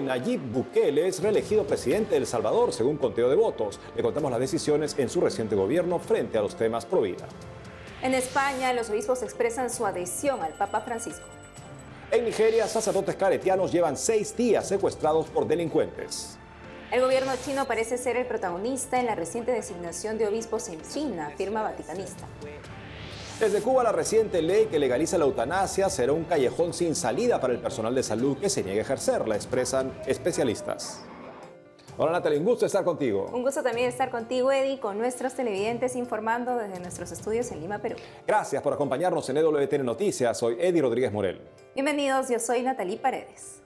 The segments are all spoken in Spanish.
hoy Nayib Bukele es reelegido presidente de El Salvador según conteo de votos. Le contamos las decisiones en su reciente gobierno frente a los temas pro vida. En España, los obispos expresan su adhesión al Papa Francisco. En Nigeria, sacerdotes caretianos llevan seis días secuestrados por delincuentes. El gobierno chino parece ser el protagonista en la reciente designación de obispos en China, afirma Vaticanista. Desde Cuba, la reciente ley que legaliza la eutanasia será un callejón sin salida para el personal de salud que se niegue a ejercerla, expresan especialistas. Hola Natalie, un gusto estar contigo. Un gusto también estar contigo, Eddie, con nuestros televidentes informando desde nuestros estudios en Lima, Perú. Gracias por acompañarnos en EWTN Noticias. Soy Eddie Rodríguez Morel. Bienvenidos, yo soy Natalie Paredes.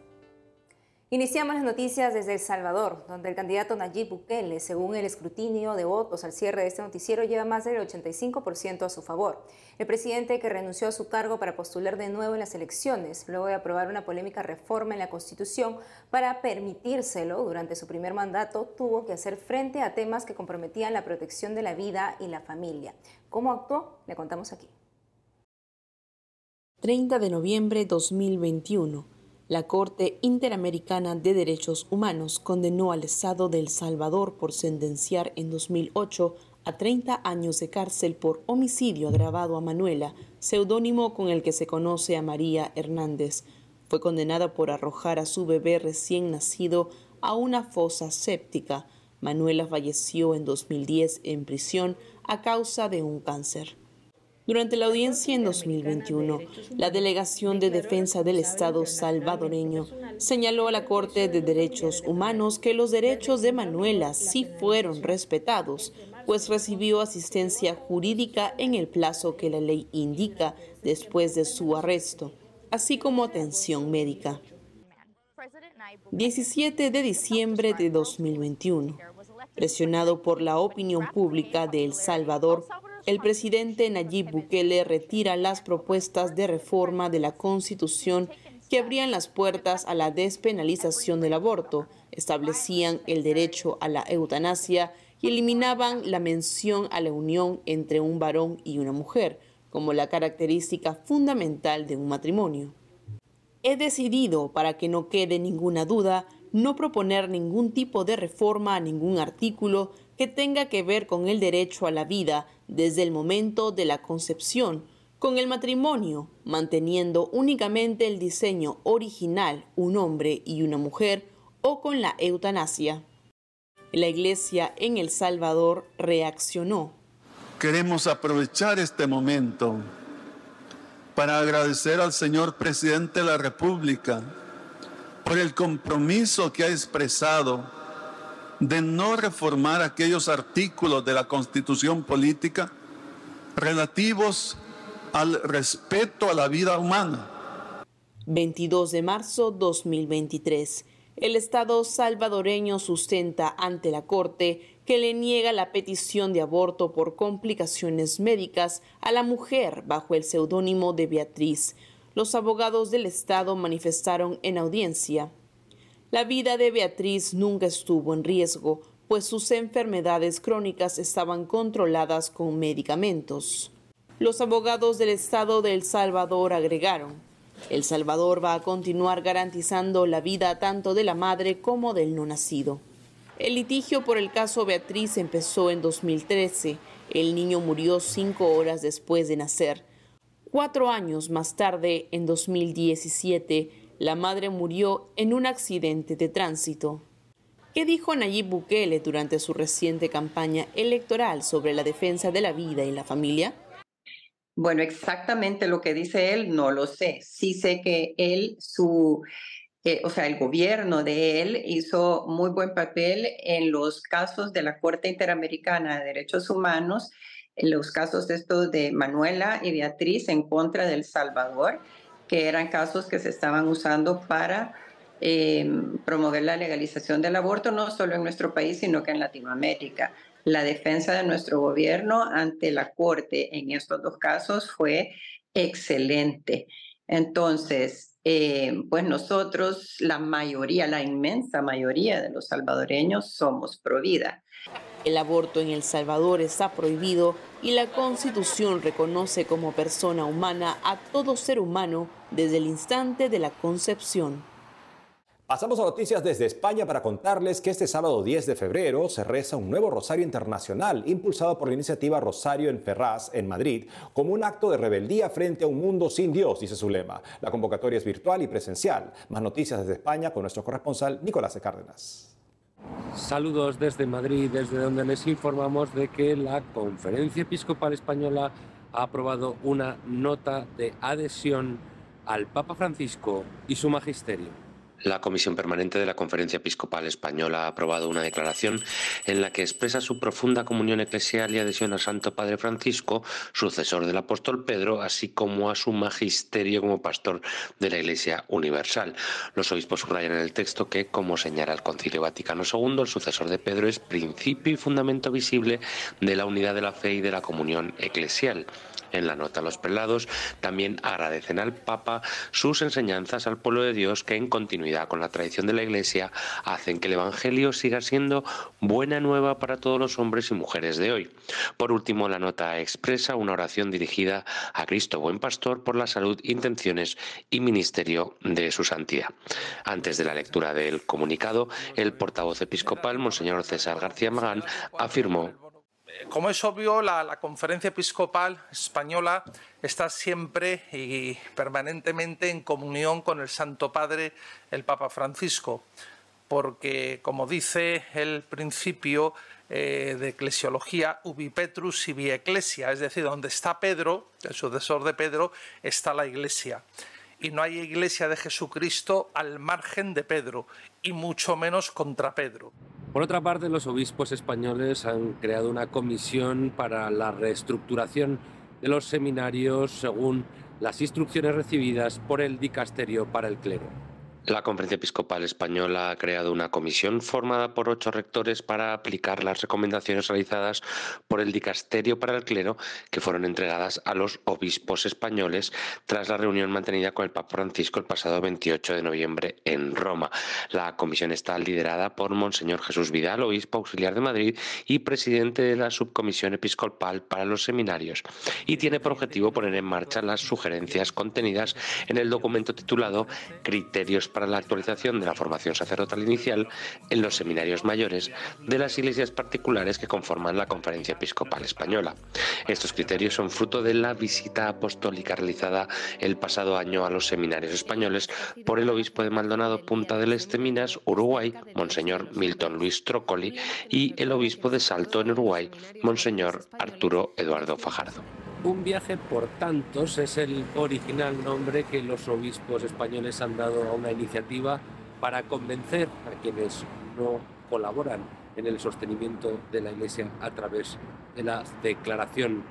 Iniciamos las noticias desde El Salvador, donde el candidato Nayib Bukele, según el escrutinio de votos al cierre de este noticiero, lleva más del 85% a su favor. El presidente que renunció a su cargo para postular de nuevo en las elecciones, luego de aprobar una polémica reforma en la Constitución para permitírselo durante su primer mandato, tuvo que hacer frente a temas que comprometían la protección de la vida y la familia. ¿Cómo actuó? Le contamos aquí. 30 de noviembre 2021. La Corte Interamericana de Derechos Humanos condenó al Estado de El Salvador por sentenciar en 2008 a 30 años de cárcel por homicidio agravado a Manuela, seudónimo con el que se conoce a María Hernández. Fue condenada por arrojar a su bebé recién nacido a una fosa séptica. Manuela falleció en 2010 en prisión a causa de un cáncer. Durante la audiencia en 2021, la Delegación de Defensa del Estado salvadoreño señaló a la Corte de Derechos Humanos que los derechos de Manuela sí fueron respetados, pues recibió asistencia jurídica en el plazo que la ley indica después de su arresto, así como atención médica. 17 de diciembre de 2021. Presionado por la opinión pública de El Salvador, el presidente Nayib Bukele retira las propuestas de reforma de la Constitución que abrían las puertas a la despenalización del aborto, establecían el derecho a la eutanasia y eliminaban la mención a la unión entre un varón y una mujer como la característica fundamental de un matrimonio. He decidido, para que no quede ninguna duda, no proponer ningún tipo de reforma a ningún artículo que tenga que ver con el derecho a la vida desde el momento de la concepción, con el matrimonio, manteniendo únicamente el diseño original, un hombre y una mujer, o con la eutanasia. La Iglesia en El Salvador reaccionó. Queremos aprovechar este momento para agradecer al señor presidente de la República por el compromiso que ha expresado de no reformar aquellos artículos de la constitución política relativos al respeto a la vida humana. 22 de marzo 2023. El Estado salvadoreño sustenta ante la Corte que le niega la petición de aborto por complicaciones médicas a la mujer bajo el seudónimo de Beatriz. Los abogados del Estado manifestaron en audiencia la vida de Beatriz nunca estuvo en riesgo, pues sus enfermedades crónicas estaban controladas con medicamentos. Los abogados del Estado de El Salvador agregaron, El Salvador va a continuar garantizando la vida tanto de la madre como del no nacido. El litigio por el caso Beatriz empezó en 2013. El niño murió cinco horas después de nacer. Cuatro años más tarde, en 2017, la madre murió en un accidente de tránsito. ¿Qué dijo Nayib Bukele durante su reciente campaña electoral sobre la defensa de la vida y la familia? Bueno, exactamente lo que dice él no lo sé. Sí sé que él, su, eh, o sea, el gobierno de él hizo muy buen papel en los casos de la Corte Interamericana de Derechos Humanos, en los casos estos de Manuela y Beatriz en contra del Salvador que eran casos que se estaban usando para eh, promover la legalización del aborto, no solo en nuestro país, sino que en Latinoamérica. La defensa de nuestro gobierno ante la Corte en estos dos casos fue excelente. Entonces, eh, pues nosotros, la mayoría, la inmensa mayoría de los salvadoreños somos pro vida. El aborto en El Salvador está prohibido y la Constitución reconoce como persona humana a todo ser humano desde el instante de la concepción. Pasamos a noticias desde España para contarles que este sábado 10 de febrero se reza un nuevo Rosario Internacional impulsado por la iniciativa Rosario en Ferraz, en Madrid, como un acto de rebeldía frente a un mundo sin Dios, dice su lema. La convocatoria es virtual y presencial. Más noticias desde España con nuestro corresponsal Nicolás de Cárdenas. Saludos desde Madrid, desde donde les informamos de que la Conferencia Episcopal Española ha aprobado una nota de adhesión al Papa Francisco y su magisterio. La Comisión Permanente de la Conferencia Episcopal Española ha aprobado una declaración en la que expresa su profunda comunión eclesial y adhesión al Santo Padre Francisco, sucesor del apóstol Pedro, así como a su magisterio como pastor de la Iglesia Universal. Los obispos subrayan en el texto que, como señala el Concilio Vaticano II, el sucesor de Pedro es principio y fundamento visible de la unidad de la fe y de la comunión eclesial. En la nota, los prelados también agradecen al Papa sus enseñanzas al pueblo de Dios que en continuidad con la tradición de la Iglesia hacen que el Evangelio siga siendo buena nueva para todos los hombres y mujeres de hoy. Por último, la nota expresa una oración dirigida a Cristo Buen Pastor por la salud, intenciones y ministerio de su santidad. Antes de la lectura del comunicado, el portavoz episcopal, Monseñor César García Magán, afirmó como es obvio, la, Conferencia Episcopal Española está siempre y permanentemente en comunión con el Santo Padre, el Papa Francisco, porque, como dice el principio eh, de eclesiología, ubi Petrus y ecclesia, es decir, donde está Pedro, el sucesor de Pedro, está la Iglesia y no hay iglesia de Jesucristo al margen de Pedro, y mucho menos contra Pedro. Por otra parte, los obispos españoles han creado una comisión para la reestructuración de los seminarios según las instrucciones recibidas por el dicasterio para el clero. La Conferencia Episcopal Española ha creado una comisión formada por ocho rectores para aplicar las recomendaciones realizadas por el Dicasterio para el Clero que fueron entregadas a los obispos españoles tras la reunión mantenida con el Papa Francisco el pasado 28 de noviembre en Roma. La comisión está liderada por Monseñor Jesús Vidal, obispo auxiliar de Madrid y presidente de la Subcomisión Episcopal para los Seminarios, y tiene por objetivo poner en marcha las sugerencias contenidas en el documento titulado Criterios para la actualización de la formación sacerdotal inicial en los seminarios mayores de las iglesias particulares que conforman la Conferencia Episcopal Española. Estos criterios son fruto de la visita apostólica realizada el pasado año a los seminarios españoles por el obispo de Maldonado Punta del Este Minas, Uruguay, Monseñor Milton Luis Trócoli, y el obispo de Salto en Uruguay, Monseñor Arturo Eduardo Fajardo. Un viaje por tantos es el original nombre que los obispos españoles han dado a una iniciativa para convencer a quienes no colaboran en el sostenimiento de la Iglesia a través de la declaración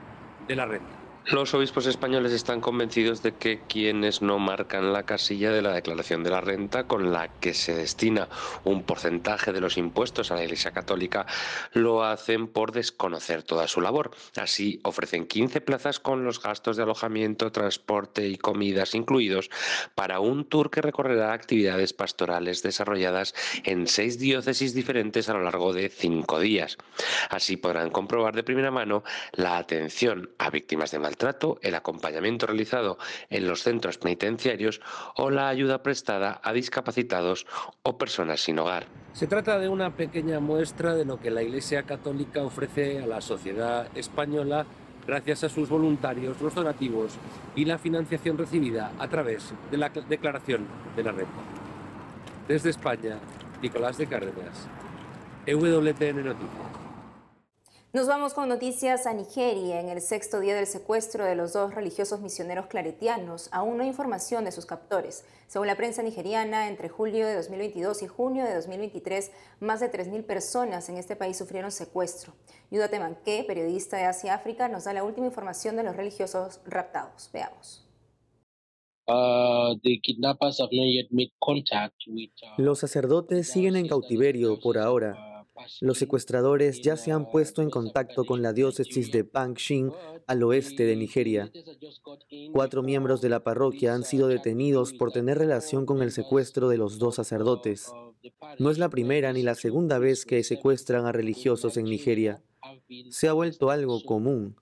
de la renta. Los obispos españoles están convencidos de que quienes no marcan la casilla de la declaración de la renta con la que se destina un porcentaje de los impuestos a la Iglesia Católica lo hacen por desconocer toda su labor. Así ofrecen 15 plazas con los gastos de alojamiento, transporte y comidas incluidos para un tour que recorrerá actividades pastorales desarrolladas en seis diócesis diferentes a lo largo de cinco días. Así podrán comprobar de primera mano la atención a víctimas de mal trato, el acompañamiento realizado en los centros penitenciarios o la ayuda prestada a discapacitados o personas sin hogar. Se trata de una pequeña muestra de lo que la Iglesia Católica ofrece a la sociedad española gracias a sus voluntarios, los donativos y la financiación recibida a través de la declaración de la renta. Desde España, Nicolás de Cárdenas, EWTN. Nos vamos con noticias a Nigeria. En el sexto día del secuestro de los dos religiosos misioneros claretianos, aún no hay información de sus captores. Según la prensa nigeriana, entre julio de 2022 y junio de 2023, más de 3.000 personas en este país sufrieron secuestro. Yuda Temanque, periodista de Asia-África, nos da la última información de los religiosos raptados. Veamos. Uh, los sacerdotes siguen en cautiverio por ahora los secuestradores ya se han puesto en contacto con la diócesis de Pangshin al oeste de Nigeria. Cuatro miembros de la parroquia han sido detenidos por tener relación con el secuestro de los dos sacerdotes. No es la primera ni la segunda vez que secuestran a religiosos en Nigeria. Se ha vuelto algo común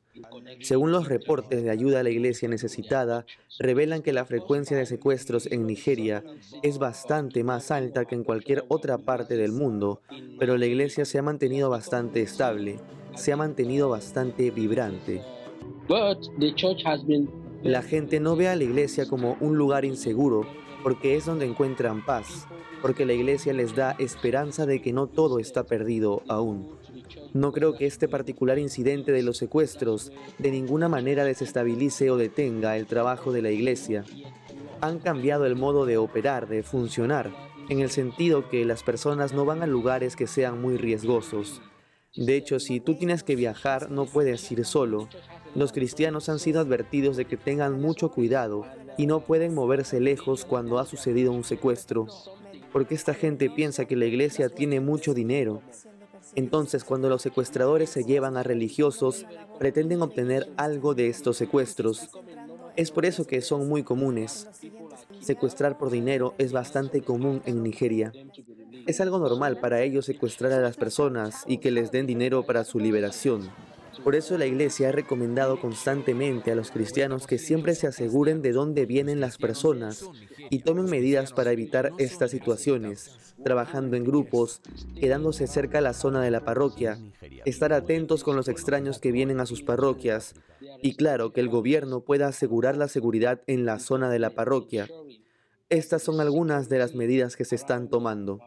Según los reportes de ayuda a la iglesia necesitada, revelan que la frecuencia de secuestros en Nigeria es bastante más alta que en cualquier otra parte del mundo, pero la iglesia se ha mantenido bastante estable, se ha mantenido bastante vibrante. La gente no ve a la iglesia como un lugar inseguro porque es donde encuentran paz, porque la iglesia les da esperanza de que no todo está perdido aún. No creo que este particular incidente de los secuestros de ninguna manera desestabilice o detenga el trabajo de la iglesia. Han cambiado el modo de operar, de funcionar, en el sentido que las personas no van a lugares que sean muy riesgosos. De hecho, si tú tienes que viajar, no puedes ir solo. Los cristianos han sido advertidos de que tengan mucho cuidado y no pueden moverse lejos cuando ha sucedido un secuestro, porque esta gente piensa que la iglesia tiene mucho dinero entonces, cuando los secuestradores se llevan a religiosos, pretenden obtener algo de estos secuestros. Es por eso que son muy comunes. Secuestrar por dinero es bastante común en Nigeria. Es algo normal para ellos secuestrar a las personas y que les den dinero para su liberación. Por eso la Iglesia ha recomendado constantemente a los cristianos que siempre se aseguren de dónde vienen las personas y tomen medidas para evitar estas situaciones, trabajando en grupos, quedándose cerca a la zona de la parroquia, estar atentos con los extraños que vienen a sus parroquias y claro que el gobierno pueda asegurar la seguridad en la zona de la parroquia. Estas son algunas de las medidas que se están tomando.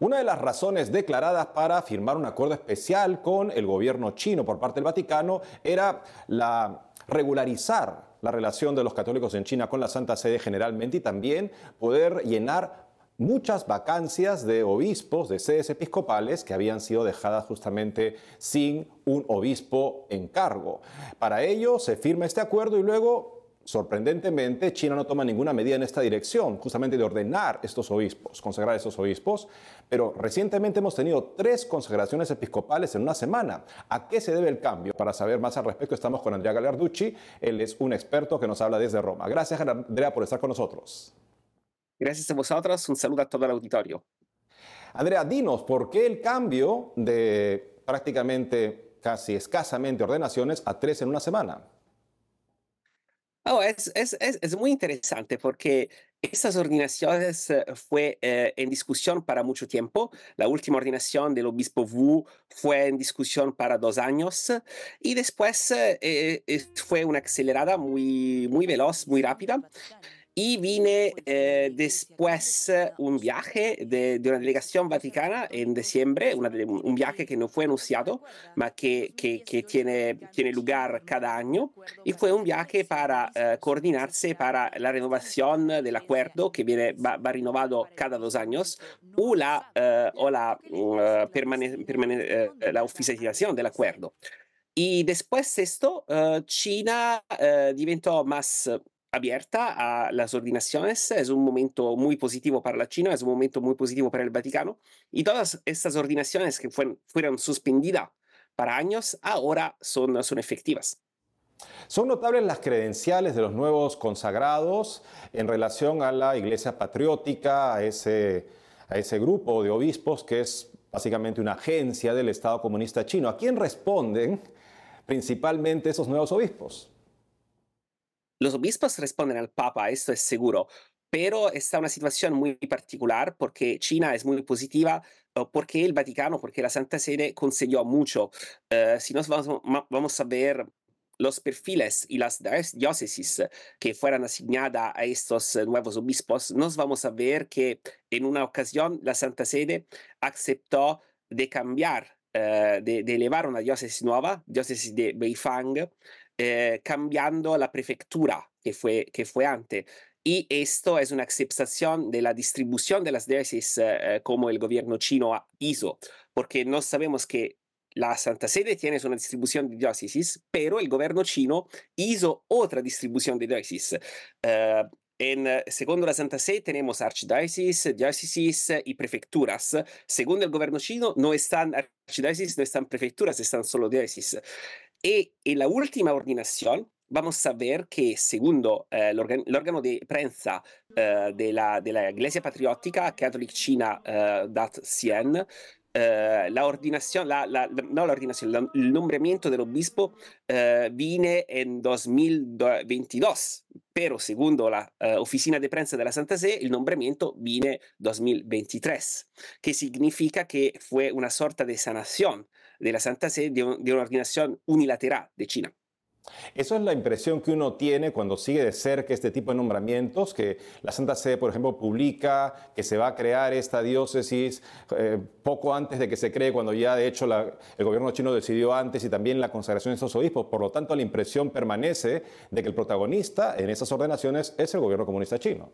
Una de las razones declaradas para firmar un acuerdo especial con el gobierno chino por parte del Vaticano era la regularizar la relación de los católicos en China con la Santa Sede generalmente y también poder llenar muchas vacancias de obispos, de sedes episcopales que habían sido dejadas justamente sin un obispo en cargo. Para ello se firma este acuerdo y luego Sorprendentemente, China no toma ninguna medida en esta dirección, justamente de ordenar estos obispos, consagrar estos obispos, pero recientemente hemos tenido tres consagraciones episcopales en una semana. ¿A qué se debe el cambio? Para saber más al respecto estamos con Andrea Gagliarducci, él es un experto que nos habla desde Roma. Gracias Andrea por estar con nosotros. Gracias a vosotros, un saludo a todo el auditorio. Andrea, dinos, ¿por qué el cambio de prácticamente casi escasamente ordenaciones a tres en una semana? Oh, es, es, es, muy interesante porque estas ordenaciones eh, fue eh, en discusión para mucho tiempo. La última ordenación del obispo Wu fue en discusión para dos años y después eh, fue una acelerada muy, muy veloz, muy rápida. Y vine eh, después eh, un viaje de, una delegación vaticana en diciembre, un viaje que no fue anunciado, pero que, que, tiene, tiene lugar cada año. Y fue un viaje para eh, coordinarse para la renovación del acuerdo que viene, va, renovado cada dos años o la, o la, uh, la oficialización del acuerdo. Y después de esto, China diventó más abierta a las ordinaciones. Es un momento muy positivo para la China, es un momento muy positivo para el Vaticano. Y todas estas ordinaciones que fueron, fueron suspendidas para años, ahora son, son efectivas. Son notables las credenciales de los nuevos consagrados en relación a la Iglesia Patriótica, a ese, a ese grupo de obispos que es básicamente una agencia del Estado comunista chino. ¿A quién responden principalmente esos nuevos obispos? Los obispos responden al Papa, esto es seguro, pero está una situación muy particular porque China es muy positiva, porque el Vaticano, porque la Santa Sede concedió mucho. Eh, si vamos, vamos a ver los perfiles y las diócesis que fueran asignadas a estos nuevos obispos, nos vamos a ver que en una ocasión la Santa Sede aceptó de cambiar, eh, de, de, elevar una diócesis nueva, diócesis de Beifang, eh, cambiando la prefectura que fue, que fue antes. Y esto es una aceptación de la distribución de las diócesis eh, eh, como el gobierno chino hizo, porque no sabemos que la Santa Sede tiene una distribución de diócesis, pero el gobierno chino hizo otra distribución de diócesis. En, segundo la Santa Sede tenemos archidiócesis, diócesis y prefecturas. Según el gobierno chino, no están archidiócesis, no están prefecturas, están solo diócesis. Y en la última ordinación, vamos a ver que segundo eh, el órgano de prensa eh, de, la, de, la, Iglesia Patriótica Catholic China eh, Dat Sien, eh, la ordinación, la, la, no la ordinación, el nombramiento del obispo eh, viene en 2022, pero segundo la eh, oficina de prensa de la Santa Sede, el nombramiento viene 2023, que significa que fue una sorta de sanación de la Santa Sede de, de una ordinación unilateral de China. Eso es la impresión que uno tiene cuando sigue de cerca este tipo de nombramientos, que la Santa Sede, por ejemplo, publica que se va a crear esta diócesis eh, poco antes de que se cree, cuando ya de hecho el gobierno chino decidió antes y también la consagración de estos obispos. Por lo tanto, la impresión permanece de que el protagonista en esas ordenaciones es el gobierno comunista chino.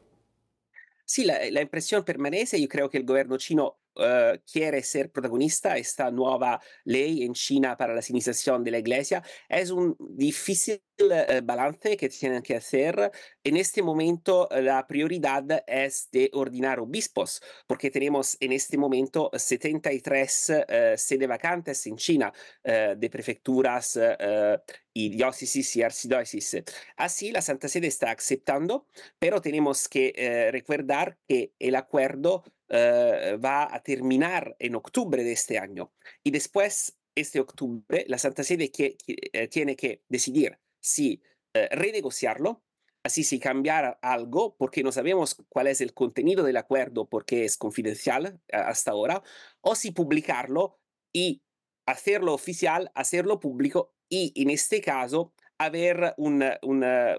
Sí, la, la impresión permanece. Yo creo que el gobierno chino uh, quiere ser protagonista. Esta nueva ley en China para la civilización de la iglesia es un difícil uh, balance que tienen que hacer. En este momento la prioridad es de ordenar obispos, porque tenemos en este momento 73 uh, sedes vacantes en China de prefecturas y diócesis y archidiócesis. Así la Santa Sede está aceptando, pero tenemos que recordar que el acuerdo va a terminar en octubre de este año. Y después, este octubre, la Santa Sede que, que, eh, tiene que decidir si uh, renegociarlo, así si cambiar algo, porque no sabemos cuál es el contenido del acuerdo, porque es confidencial hasta ahora, o si publicarlo y hacerlo oficial, hacerlo público y en este caso haber una, una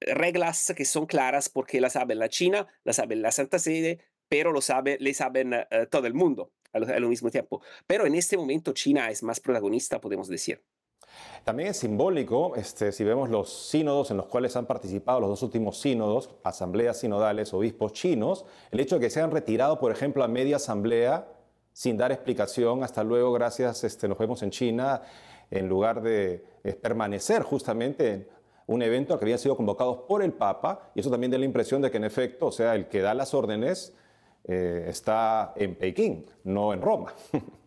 reglas que son claras porque la sabe la China, la sabe la Santa Sede, pero lo sabe, le saben uh, todo el mundo al, al, mismo tiempo. Pero en este momento China es más protagonista, podemos decir. También es simbólico, este, si vemos los sínodos en los cuales han participado los dos últimos sínodos, asambleas sinodales, obispos chinos, el hecho de que se han retirado, por ejemplo, a media asamblea sin dar explicación, hasta luego, gracias, este, nos vemos en China, en lugar de permanecer justamente en un evento que habían sido convocados por el Papa, y eso también da la impresión de que en efecto, o sea, el que da las órdenes eh, está en Pekín, no en Roma.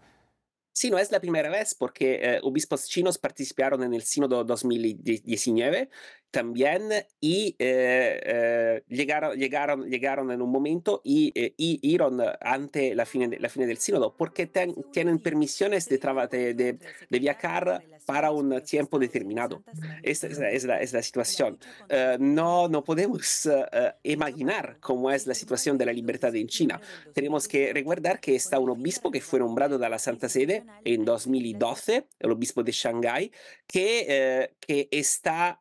Sí, no es la primera vez porque eh, obispos chinos participaron en el Sínodo 2019 también y eh, eh, llegaron, llegaron, llegaron en un momento y, eh, y iron ante la fin de, la fin del sínodo porque ten, tienen permisiones de, de, de, de, viajar para un tiempo determinado. Esta es es la, es la situación. Uh, no, no podemos uh, imaginar cómo es la situación de la libertad en China. Tenemos que recordar que está un obispo que fue nombrado de la Santa Sede en 2012, el obispo de Shanghái, que, uh, que está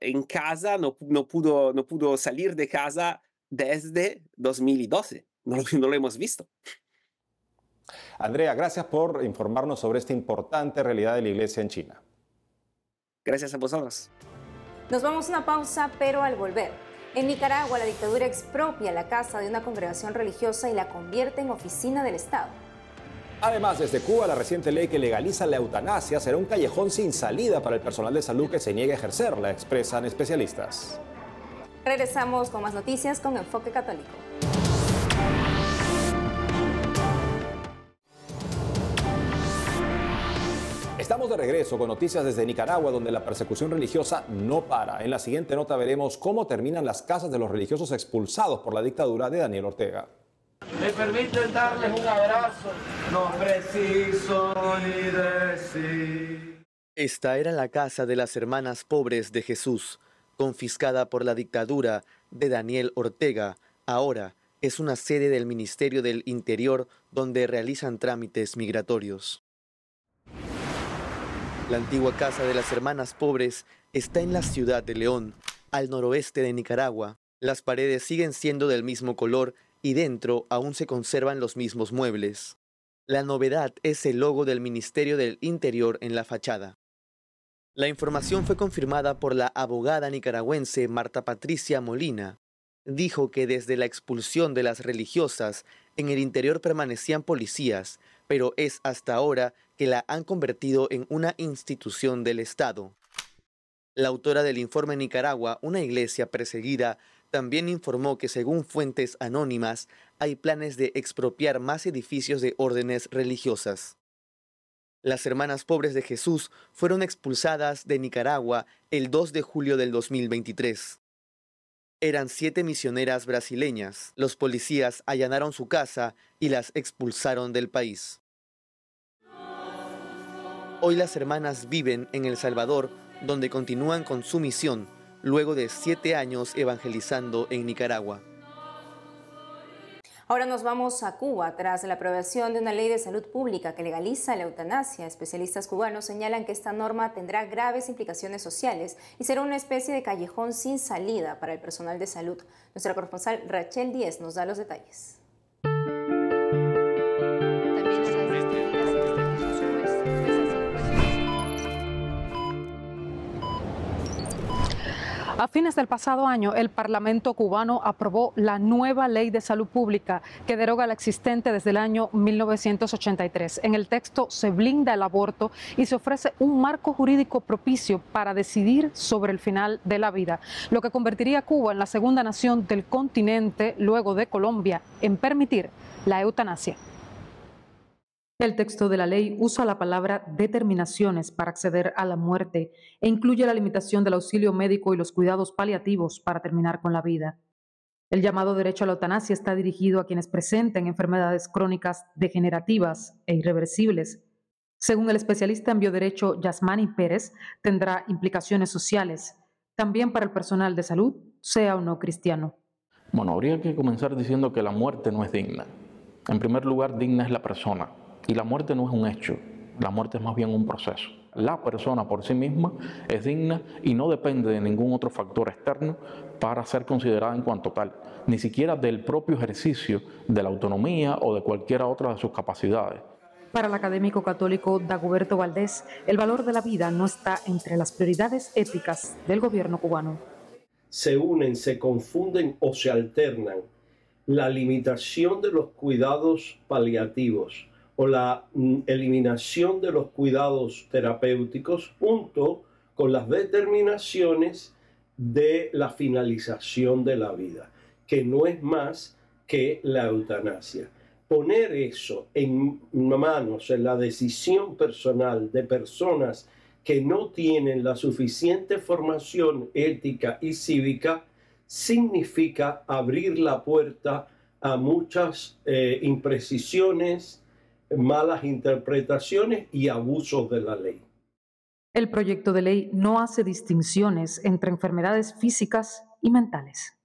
en casa, no, no, pudo, no pudo salir de casa desde 2012. No, no lo hemos visto. Andrea, gracias por informarnos sobre esta importante realidad de la iglesia en China. Gracias a vosotros. Nos vamos a una pausa, pero al volver. En Nicaragua, la dictadura expropia la casa de una congregación religiosa y la convierte en oficina del Estado. Además, desde Cuba, la reciente ley que legaliza la eutanasia será un callejón sin salida para el personal de salud que se niegue a ejercerla, expresan especialistas. Regresamos con más noticias con Enfoque Católico. Estamos de regreso con noticias desde Nicaragua, donde la persecución religiosa no para. En la siguiente nota veremos cómo terminan las casas de los religiosos expulsados por la dictadura de Daniel Ortega. Me permiten darles un abrazo, no preciso decir. Esta era la casa de las hermanas pobres de Jesús, confiscada por la dictadura de Daniel Ortega. Ahora es una sede del Ministerio del Interior donde realizan trámites migratorios. La antigua casa de las hermanas pobres está en la ciudad de León, al noroeste de Nicaragua. Las paredes siguen siendo del mismo color y dentro aún se conservan los mismos muebles. La novedad es el logo del Ministerio del Interior en la fachada. La información fue confirmada por la abogada nicaragüense Marta Patricia Molina. Dijo que desde la expulsión de las religiosas, en el interior permanecían policías, pero es hasta ahora que la han convertido en una institución del Estado. La autora del informe Nicaragua, una iglesia perseguida, también informó que según fuentes anónimas hay planes de expropiar más edificios de órdenes religiosas. Las hermanas pobres de Jesús fueron expulsadas de Nicaragua el 2 de julio del 2023. Eran siete misioneras brasileñas. Los policías allanaron su casa y las expulsaron del país. Hoy las hermanas viven en El Salvador, donde continúan con su misión luego de siete años evangelizando en Nicaragua. Ahora nos vamos a Cuba. Tras la aprobación de una ley de salud pública que legaliza la eutanasia, especialistas cubanos señalan que esta norma tendrá graves implicaciones sociales y será una especie de callejón sin salida para el personal de salud. Nuestra corresponsal Rachel Díez nos da los detalles. A fines del pasado año, el Parlamento cubano aprobó la nueva ley de salud pública que deroga la existente desde el año 1983. En el texto se blinda el aborto y se ofrece un marco jurídico propicio para decidir sobre el final de la vida, lo que convertiría a Cuba en la segunda nación del continente, luego de Colombia, en permitir la eutanasia. El texto de la ley usa la palabra determinaciones para acceder a la muerte e incluye la limitación del auxilio médico y los cuidados paliativos para terminar con la vida. El llamado derecho a la eutanasia está dirigido a quienes presenten enfermedades crónicas degenerativas e irreversibles. Según el especialista en bioderecho Yasmani Pérez, tendrá implicaciones sociales, también para el personal de salud, sea o no cristiano. Bueno, habría que comenzar diciendo que la muerte no es digna. En primer lugar, digna es la persona, y la muerte no es un hecho, la muerte es más bien un proceso. La persona por sí misma es digna y no depende de ningún otro factor externo para ser considerada en cuanto tal, ni siquiera del propio ejercicio de la autonomía o de cualquiera otra de sus capacidades. Para el académico católico Dagoberto Valdés, el valor de la vida no está entre las prioridades éticas del gobierno cubano. Se unen, se confunden o se alternan la limitación de los cuidados paliativos o la mm, eliminación de los cuidados terapéuticos junto con las determinaciones de la finalización de la vida, que no es más que la eutanasia. Poner eso en manos, en la decisión personal de personas que no tienen la suficiente formación ética y cívica, significa abrir la puerta a muchas eh, imprecisiones, malas interpretaciones y abusos de la ley. El proyecto de ley no hace distinciones entre enfermedades físicas y mentales.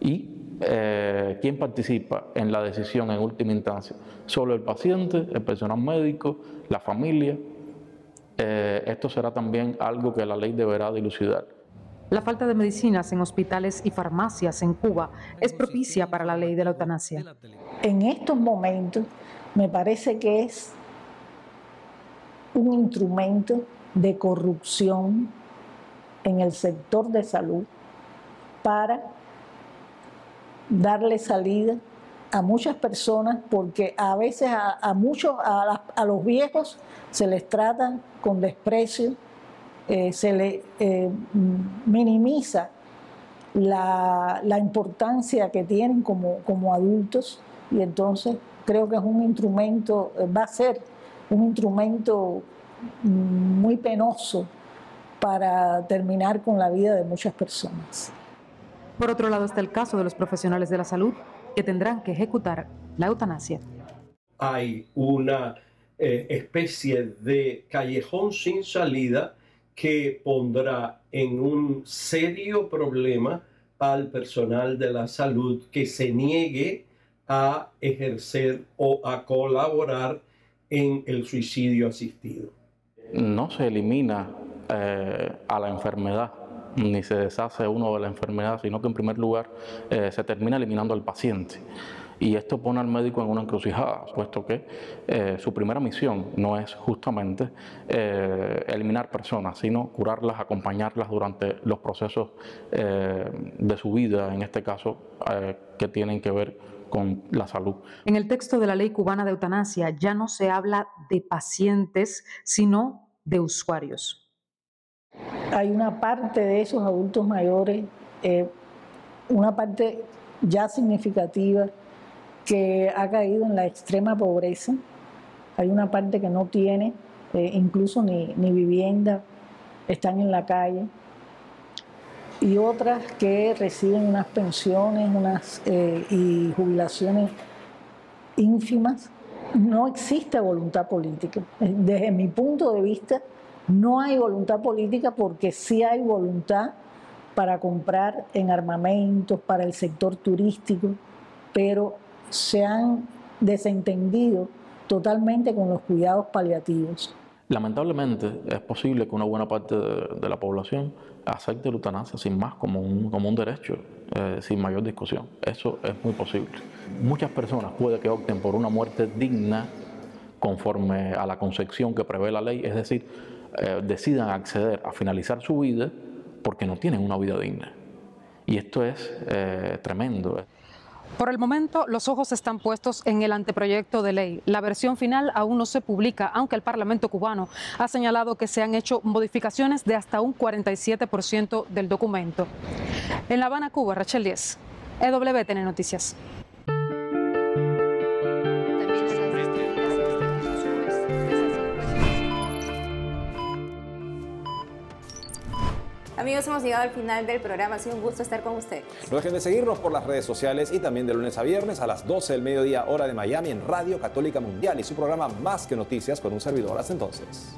¿Y eh, quién participa en la decisión en última instancia? Solo el paciente, el personal médico, la familia. Eh, esto será también algo que la ley deberá dilucidar. La falta de medicinas en hospitales y farmacias en Cuba es propicia para la ley de la eutanasia. En estos momentos me parece que es un instrumento de corrupción en el sector de salud para darle salida a muchas personas porque a veces a, muchos, a, los viejos se les trata con desprecio, eh, se les eh, minimiza la, importancia que tienen como, como adultos y entonces creo que es un instrumento, eh, va a ser un instrumento muy penoso para terminar con la vida de muchas personas. Por otro lado está el caso de los profesionales de la salud que tendrán que ejecutar la eutanasia. Hay una eh, especie de callejón sin salida que pondrá en un serio problema al personal de la salud que se niegue a ejercer o a colaborar en el suicidio asistido. No se elimina eh, a la enfermedad ni se deshace uno de la enfermedad, sino que en primer lugar eh, se termina eliminando al paciente. Y esto pone al médico en una encrucijada, puesto que eh, su primera misión no es justamente eliminar personas, sino curarlas, acompañarlas durante los procesos de su vida, en este caso, que tienen que ver con la salud. En el texto de la ley cubana de eutanasia ya no se habla de pacientes, sino de usuarios. Hay una parte de esos adultos mayores, eh, una parte ya significativa, que ha caído en la extrema pobreza. Hay una parte que no tiene eh, incluso ni, ni vivienda, están en la calle. Y otras que reciben unas pensiones eh, y jubilaciones ínfimas. No existe voluntad política. Eh, desde mi punto de vista, no hay voluntad política porque sí hay voluntad para comprar en armamentos, para el sector turístico, pero se han desentendido totalmente con los cuidados paliativos. Lamentablemente es posible que una buena parte de, la población acepte la eutanasia sin más como un, como un derecho, eh, sin mayor discusión. Eso es muy posible. Muchas personas puede que opten por una muerte digna conforme a la concepción que prevé la ley, es decir, eh, decidan acceder a finalizar su vida porque no tienen una vida digna. Y esto es eh, tremendo. Por el momento, los ojos están puestos en el anteproyecto de ley. La versión final aún no se publica, aunque el Parlamento cubano ha señalado que se han hecho modificaciones de hasta un 47% del documento. En La Habana, Cuba, Rachel 10, EWTN Noticias. Amigos, hemos llegado al final del programa. Ha sido un gusto estar con ustedes. No dejen de seguirnos por las redes sociales y también de lunes a viernes a las 12 del mediodía, hora de Miami, en Radio Católica Mundial y su programa Más que Noticias con un servidor. Hasta entonces.